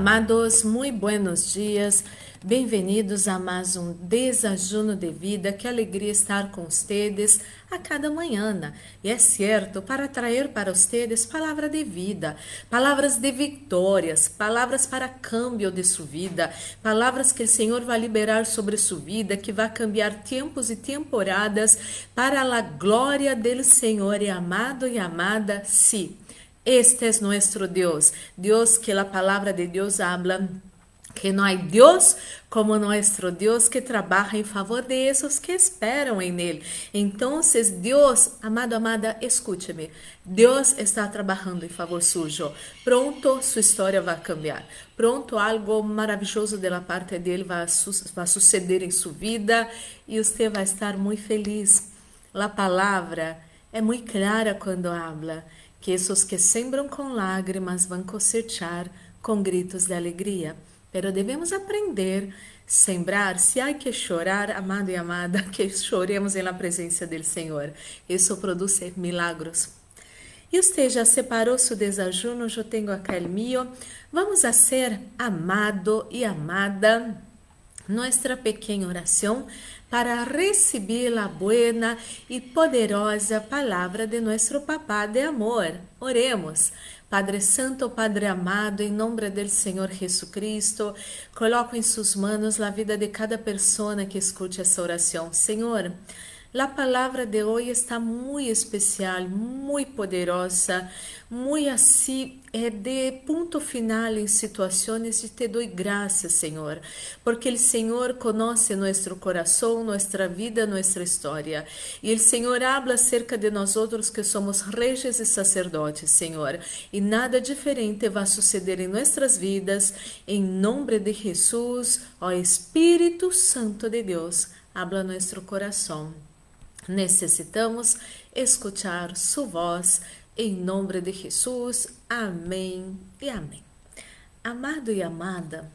Amados, muito buenos dias. Bem-vindos a mais um desajuno de vida. Que alegria estar com vocês a cada manhã. E é certo, para trazer para vocês palavra de vida, palavras de vitórias, palavras para câmbio de sua vida, palavras que o Senhor vai liberar sobre sua vida, que vai cambiar tempos e temporadas para a glória do Senhor. E amado e amada, sim. Este es nuestro Dios, Dios que la palabra de Dios habla que não há Deus como nosso Deus que trabalha em favor de que esperam em Ele. Então, Deus, amado, amada, escute-me. Deus está trabalhando em favor sujo. Pronto, sua história vai cambiar. Pronto, algo maravilhoso da parte dele vai, vai suceder em sua vida e você vai estar muito feliz. A palavra é muito clara quando habla que esses que sembram com lágrimas vão cosechar com gritos de alegria. Pero devemos aprender sembrar, se há que chorar, amado e amada, que choremos na presença do Senhor. Isso produz milagros. E você já separou seu desajuno? Eu tenho aqui o meu. Vamos a ser amado e amada. Nossa pequena oração para receber a buena e poderosa palavra de nosso Papá de amor. Oremos. Padre Santo, Padre amado, em nome do Senhor Jesus Cristo, coloco em suas mãos a vida de cada pessoa que escute essa oração. Senhor, a palavra de hoje está muito especial, muito poderosa, muito assim, é de ponto final em situações de te dou graças, Senhor, porque o Senhor conhece nosso coração, nossa vida, nossa história. E o Senhor habla acerca de nós outros que somos reis e sacerdotes, Senhor. E nada diferente vai suceder em nossas vidas, em nome de Jesus, ó Espírito Santo de Deus, habla nosso coração. Necessitamos escutar sua voz em nome de Jesus. Amém e amém. Amado e amada,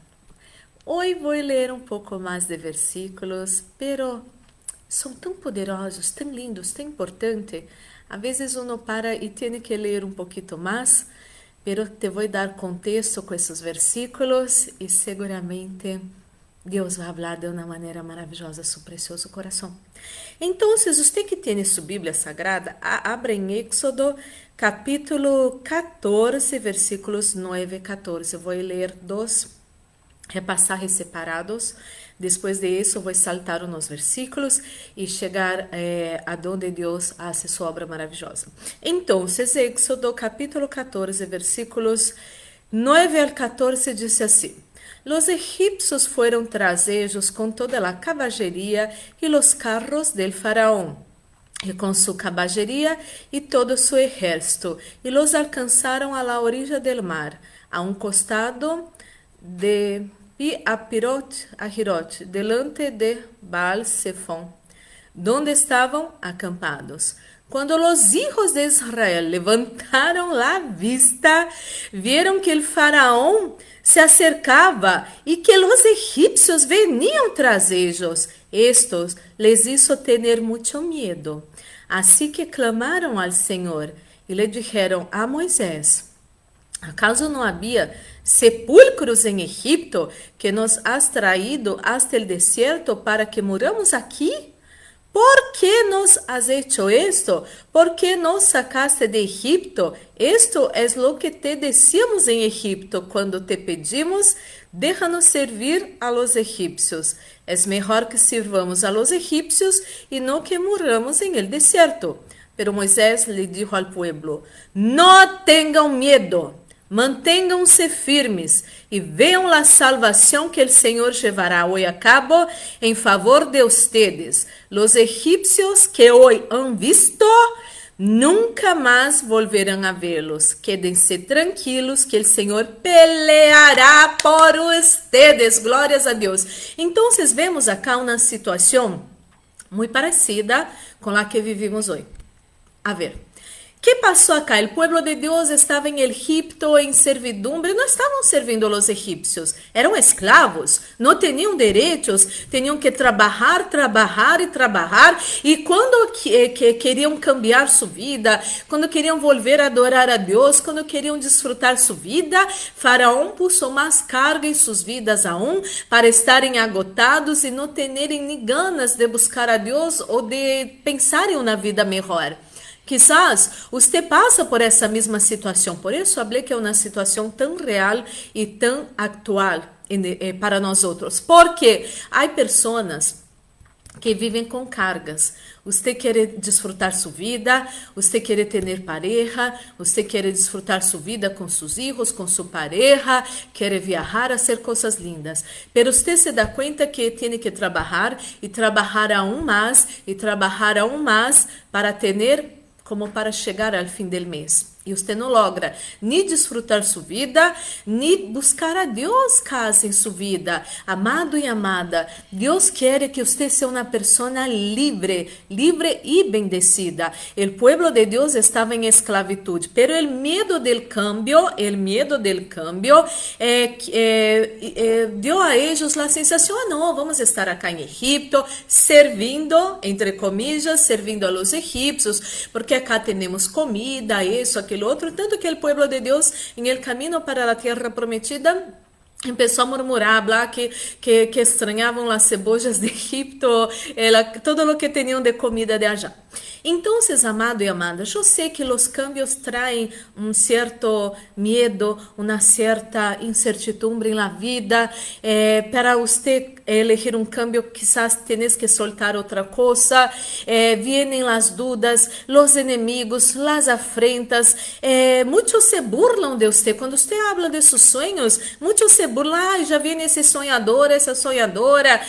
hoje vou ler um pouco mais de versículos, pero são tão poderosos, tão lindos, tão importantes. Às vezes uno para e tem que ler um pouquinho mais, pero te vou dar contexto com esses versículos e seguramente Deus vai falar de uma maneira maravilhosa a seu precioso coração. Então, você que tem sua Bíblia Sagrada, abra em Éxodo capítulo 14, versículos 9 e 14. Eu vou ler dois repassagens separados. Depois de isso, vou saltar uns versículos e chegar eh, a onde Deus hace sua obra maravilhosa. Então, Éxodo capítulo 14, versículos 9 al 14 diz assim: Los egipcios fueron tras ellos con toda la caballería y los carros del faraón, y con su caballería y todo su ejército, y los alcanzaron a la orilla del mar, a un costado de Piapirot, Ahirot, delante de Baal Zephon, donde estavam acampados. Quando os hijos de Israel levantaram la vista, viram que o faraón se acercava e que os egípcios veniam tras ellos. Estos les hizo tener mucho miedo. Assim que clamaram ao Senhor e lhe dijeron a Moisés: ¿Acaso não havia sepulcros em Egipto que nos has traído hasta el desierto para que moramos aqui? ¿Por qué nos has hecho esto? ¿Por qué nos sacaste de Egipto? Esto es lo que te decíamos en Egipto cuando te pedimos, déjanos servir a los egipcios. Es mejor que sirvamos a los egipcios y no que muramos en el desierto. Pero Moisés le dijo al pueblo, no tengan miedo. Mantenham-se firmes e vejam a salvação que o Senhor llevará hoje a cabo em favor de ustedes. Los egípcios que hoje han visto nunca mais volverão a vê-los. Quedem-se tranquilos que o Senhor peleará por ustedes. Glórias a Deus. Então, vemos acá uma situação muito parecida com a que vivimos hoje. A ver, que passou acá? O povo de Deus estava em Egipto em servidumbre, não estavam servindo os egípcios, eram escravos, não tinham direitos, tinham que trabalhar, trabalhar e trabalhar. E quando que, que queriam cambiar sua vida, quando queriam volver a adorar a Deus, quando queriam desfrutar sua vida, Faraó puso mais carga em suas vidas aún para estarem agotados e não terem nem ganas de buscar a Deus ou de pensar em uma vida melhor. Quizás você passa por essa mesma situação, por isso falei que é uma situação tão real e tão atual para nós outros. Porque há pessoas que vivem com cargas. Você quer desfrutar sua vida, você quer ter pareja, você quer desfrutar sua vida com seus filhos, com sua pareja, quer viajar, fazer coisas lindas. Mas você se dá conta que tem que trabalhar e trabalhar aún mais e trabalhar aún mais para ter como para chegar ao fim do mês. E não logra nem desfrutar sua vida, nem buscar a Deus casa em sua vida. Amado e amada, Deus quer que você seja uma pessoa livre, livre e bendecida. O povo de Deus estava em esclavitud, pero o medo del cambio, o medo del cambio, eh, eh, eh, deu a eles a sensação: ah, não, vamos estar acá em Egipto, servindo, entre comillas, servindo a los egípcios, porque acá temos comida, isso, aquilo aquele outro, tanto que o povo de Deus, em el camino para a terra prometida, começou a murmurar, hablar que, que, que extrañavam as cebolas de Egipto, ela, todo o que tinham de comida de allá. Então, amado e amada, eu sei que os cambios traem um certo medo, uma certa incertidumbre na vida. Eh, para você elegir um cambio, quizás tenés que soltar outra coisa. Eh, vienen as dúvidas, os inimigos, as afrentas. Eh, muitos se burlam de você. Quando você habla de seus sonhos, muitos se Ah, já viene esse sonhador, essa sonhadora.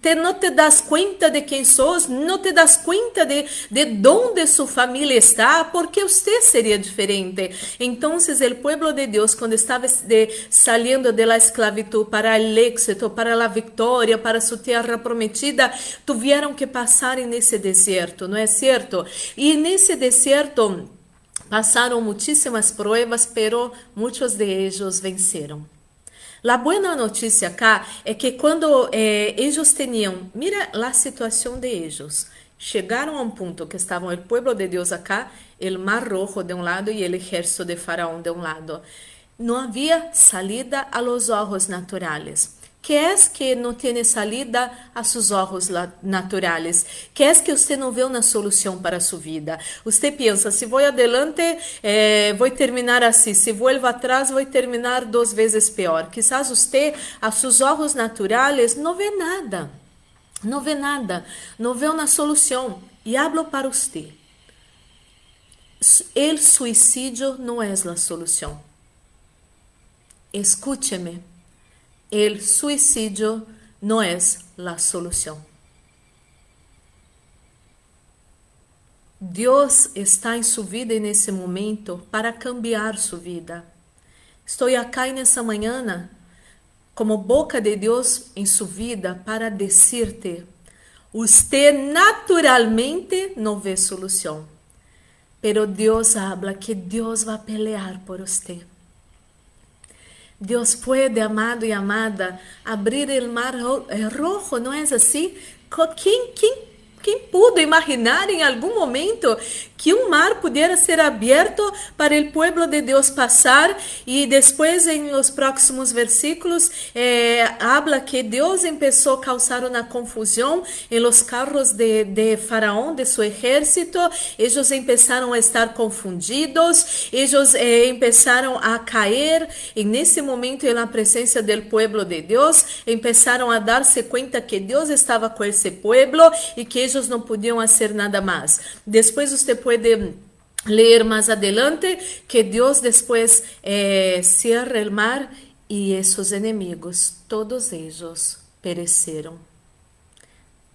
Te, não te das conta de quem sos, não te das conta de, de onde sua família está, porque você seria diferente. Então, o povo de Deus, quando estava de, saliendo de la esclavitud para el éxito, para la vitória, para sua terra prometida, tiveram que passar nesse deserto, não é certo? E nesse deserto passaram muitíssimas provas, pero muitos de eles venceram. A boa notícia acá é que quando eh, eles tinham, mira a situação de eles, chegaram a um ponto que estavam o povo de Deus acá, o mar rojo de um lado e o exército de Faraó de um lado. Não havia salida a los ojos naturales. Que é que não tem salida a seus olhos naturais? Que é que você não vê uma solução para sua vida? Você pensa, se vou adelante, eh, vou terminar assim. Se volvo atrás, vou terminar duas vezes pior. Quizás você, a seus olhos naturais, não vê nada. Não vê nada, não vê uma solução. E hablo para você. O suicídio não é a solução. Escúcheme. O suicídio não é a solução. Deus está em sua vida nesse momento para cambiar sua vida. Estou aqui nessa manhã como boca de Deus em sua vida para dizer-te: Você naturalmente não vê solução, pero Deus habla que Deus vai pelear por você. Deus pode, amado e amada, abrir o mar rojo, não é assim? Quem, quem, quem pudo imaginar em algum momento que um mar pudesse ser aberto para o povo de Deus passar? E depois em os próximos versículos eh, habla que Deus começou a causar uma confusão em los carros de, de Faraón, de seu exército, eles começaram a estar confundidos, eles eh, a cair. E nesse momento na presença do povo de Deus, começaram a dar-se conta que Deus estava com esse povo e que eles não podiam fazer nada mais. Depois você puede leer más adelante que Dios después eh, cierra el mar y esos enemigos, todos ellos perecieron.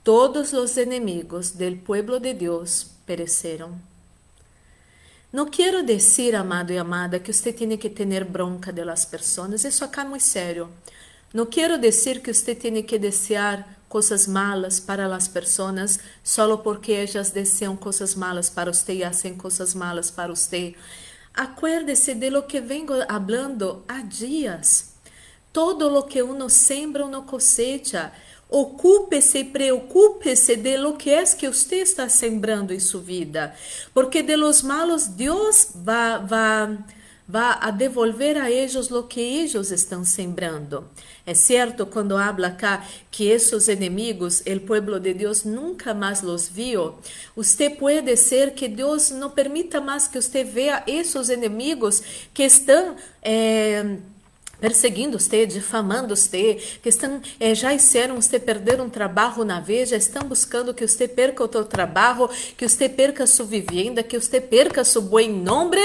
Todos los enemigos del pueblo de Dios perecieron. No quiero decir, amado y amada, que usted tiene que tener bronca de las personas. Eso acá es muy serio. No quiero decir que usted tiene que desear coisas malas para as pessoas, solo porque elas desejam coisas malas para você e hacen coisas malas para você. Acuérdese de lo que vengo hablando há dias. Todo lo que uno sembra, uno cosecha. Ocupe-se e preocupe-se de lo que é que você está sembrando em sua vida, porque de los malos Deus vai, vai, vai a devolver a eles lo que eles estão sembrando. É certo quando habla acá que esses inimigos, o pueblo de Deus nunca mais los viu. Você pode ser que Deus não permita mais que você veja esses inimigos que estão eh, perseguindo você, difamando você, que estão, é, já hicieron você perder um trabalho na vez, já estão buscando que você perca o seu trabalho, que você perca sua vivienda, que você perca seu bom nome,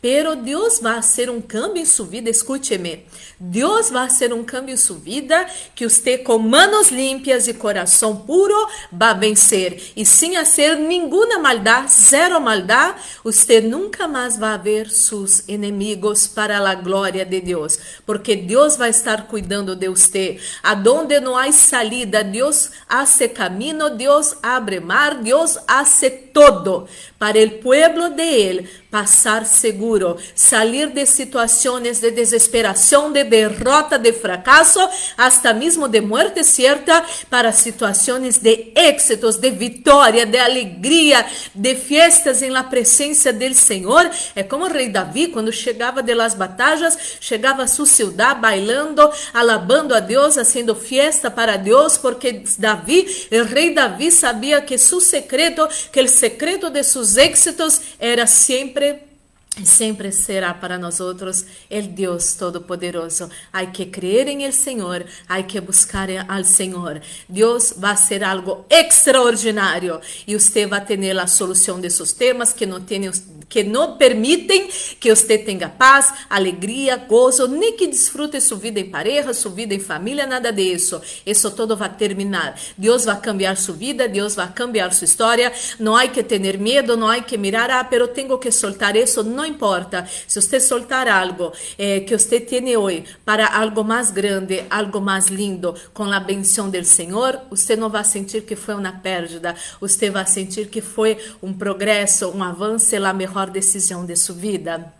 pero Deus vai fazer um cambio em sua vida, escute-me, Deus vai fazer um cambio em sua vida, que você com manos limpas e coração puro vai vencer, e sem fazer nenhuma maldade, zero maldade, você nunca mais vai ver seus inimigos para a glória de Deus, porque Deus vai estar cuidando de você. Aonde não há salida, Deus hace caminho, Deus abre mar, Deus hace todo para o pueblo de Ele passar seguro, sair de situações de desesperação, de derrota, de fracasso, hasta mesmo de muerte certa, para situações de éxitos, de vitória, de alegria, de fiestas em la presença do Senhor. É como o rei Davi, quando chegava de las batalhas, chegava a sua cidade bailando, alabando a Deus, haciendo fiesta para Deus, porque Davi, o rei Davi, sabia que seu secreto, que o secreto de seus êxitos era sempre sempre será para nós outros o Deus Todo-Poderoso. Há que crer em el Senhor, há que buscar al Senhor. Deus vai ser algo extraordinário e você vai ter a solução de seus temas que não tem que não permitem que você tenha paz, alegria, gozo, nem que desfrute sua vida em pareja, sua vida em família, nada disso. Isso todo vai terminar. Deus vai cambiar sua vida, Deus vai cambiar sua história. Não há que ter medo, não há que mirar, ah, pero tenho que soltar isso. Não importa. Se você soltar algo eh, que você tem hoje para algo mais grande, algo mais lindo, com a benção do Senhor, você não vai sentir que foi uma perda. Você vai sentir que foi um progresso, um avanço, a melhor mejor decisão de sua vida.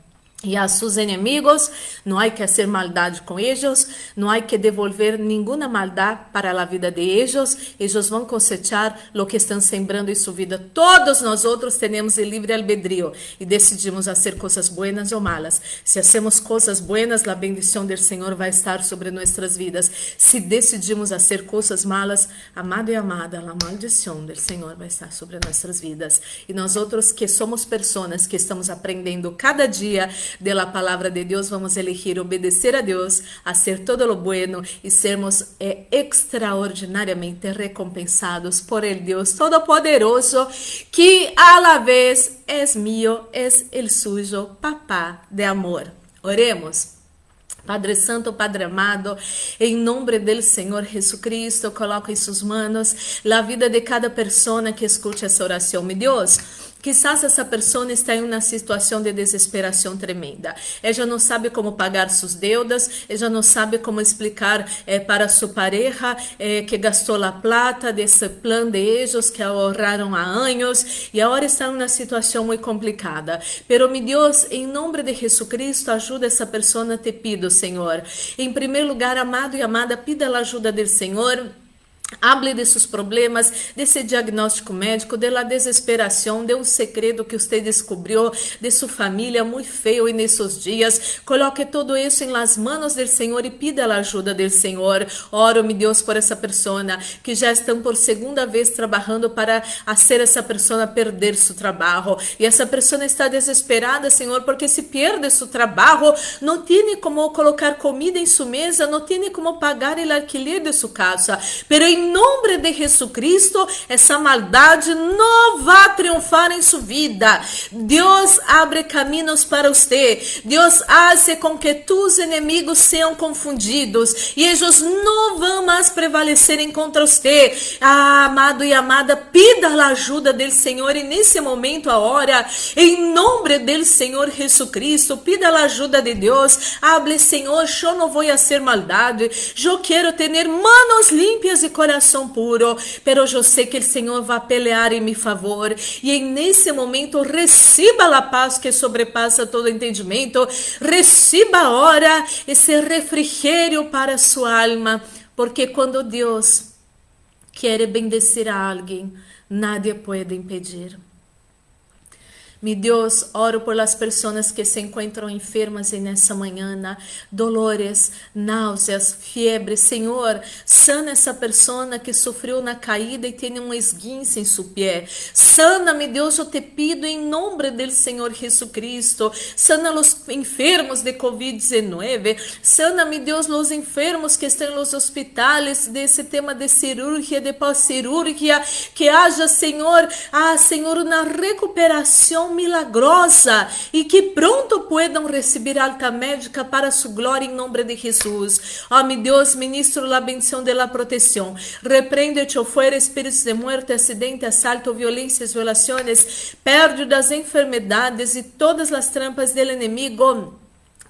E a seus inimigos, não há que fazer maldade com eles, não há que devolver nenhuma maldade para a vida de eles. Eles vão cosechar o que estão sembrando em sua vida. Todos nós outros temos o livre albedrío e decidimos fazer coisas boas ou malas. Se hacemos coisas boas, a bendição do Senhor vai estar sobre nossas vidas. Se decidimos fazer coisas malas, amado e amada, a maldição do Senhor vai estar sobre nossas vidas. E nós outros que somos pessoas que estamos aprendendo cada dia de la palavra de Deus, vamos elegir obedecer a Deus, ser todo lo bueno e sermos eh, extraordinariamente recompensados por el Deus Todo-Poderoso, que a la vez es mío, es el suyo, papá de amor. Oremos. Padre Santo, Padre amado, em nome do Senhor Jesucristo, coloco em suas manos a vida de cada pessoa que escute essa oração. Meu Deus, Quizás essa pessoa está em uma situação de desesperação tremenda. Ela não sabe como pagar suas deudas, ela não sabe como explicar eh, para sua pareja eh, que gastou a plata desse plano de que ahorraram há anos e agora está em uma situação muito complicada. Pero, meu Deus, em nome de Jesucristo, ajuda essa pessoa, te pido, Senhor. Em primeiro lugar, amado e amada, pida a ajuda do Senhor Hable de seus problemas, desse diagnóstico médico, de la desesperação, de um segredo que você descobriu, de sua família muito feio nesses dias. Coloque todo isso em las manos do Senhor e pida a ajuda do Senhor. Oro, meu Deus, por essa pessoa que já estão por segunda vez trabalhando para fazer essa pessoa perder seu trabalho. E essa pessoa está desesperada, Senhor, porque se perde seu trabalho, não tem como colocar comida em sua mesa, não tem como pagar o alquiler de sua casa. Pero em nome de Jesucristo, essa maldade não vai triunfar em sua vida. Deus abre caminhos para você. Deus hace com que tus inimigos sejam confundidos e eles não vão mais prevalecerem contra você. Ah, amado e amada, pida a ajuda do Senhor e nesse momento, a em nome do Senhor Jesucristo, pida a ajuda de Deus. Hable, Senhor, eu não vou ser maldade. Eu quero ter manos limpas e coração coração puro, pero eu sei que o Senhor vai pelear em meu favor. E nesse momento, receba a paz que sobrepassa todo entendimento, receba agora esse refrigério para sua alma, porque quando Deus quer bendecir a alguém, nada pode impedir. Mi Deus, oro por las pessoas que se encontram enfermas nessa manhã, dolores, náuseas, fiebre. Senhor, sana essa pessoa que sofreu na caída e tem um esguince em seu pé. Sana, meu Deus, eu te pido em nome do Senhor Jesus Cristo. Sana os enfermos de Covid-19. Sana, meu Deus, os enfermos que estão nos hospitais desse tema de cirurgia, de pós-cirurgia. Que haja, Senhor, ah, Senhor, na recuperação milagrosa e que pronto puedan receber alta médica para sua glória em nome de Jesus. Ó, meu Deus, ministro la bendição de la proteção. Repreende-te fuera espíritos de muerte, acidente, assalto, violências, violações, perde das enfermedades e todas as trampas del inimigo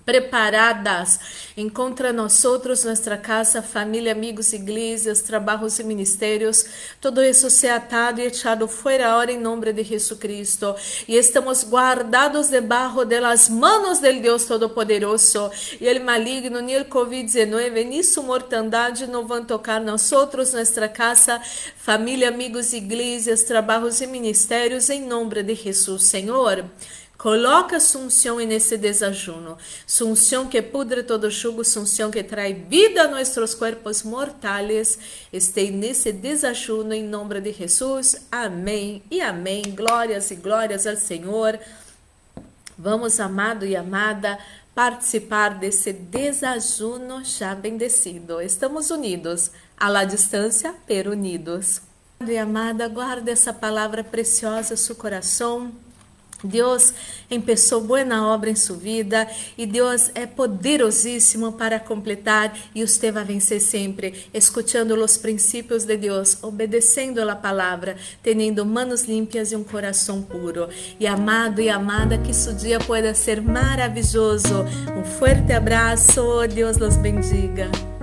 preparadas. Encontra nós outros, nossa casa, família, amigos, igrejas, trabalhos e ministérios. Todo isso se atado e echado fora hora em nome de Jesus Cristo. E estamos guardados debaixo das manos del Deus Todo-Poderoso. E ele maligno, nem o Covid-19, nem sua mortandade não vão tocar nós outros, nossa casa, família, amigos, igrejas, trabalhos e ministérios, em nome de Jesus, Senhor. Coloca sunção nesse desajuno. Sunção que pudre todo jugo, sunção que traz vida a nossos corpos mortais. Esteja nesse desajuno em nome de Jesus. Amém e amém. Glórias e glórias ao Senhor. Vamos, amado e amada, participar desse desajuno já bendecido. Estamos unidos, à la distância, pero unidos. Amado e amada, guarde essa palavra preciosa seu coração Deus começou boa obra em sua vida e Deus é poderosíssimo para completar e você vai vencer sempre, escutando os princípios de Deus, obedecendo a palavra, tendo manos limpas e um coração puro. E amado e amada, que seu dia pueda ser maravilhoso. Um forte abraço, Deus los bendiga.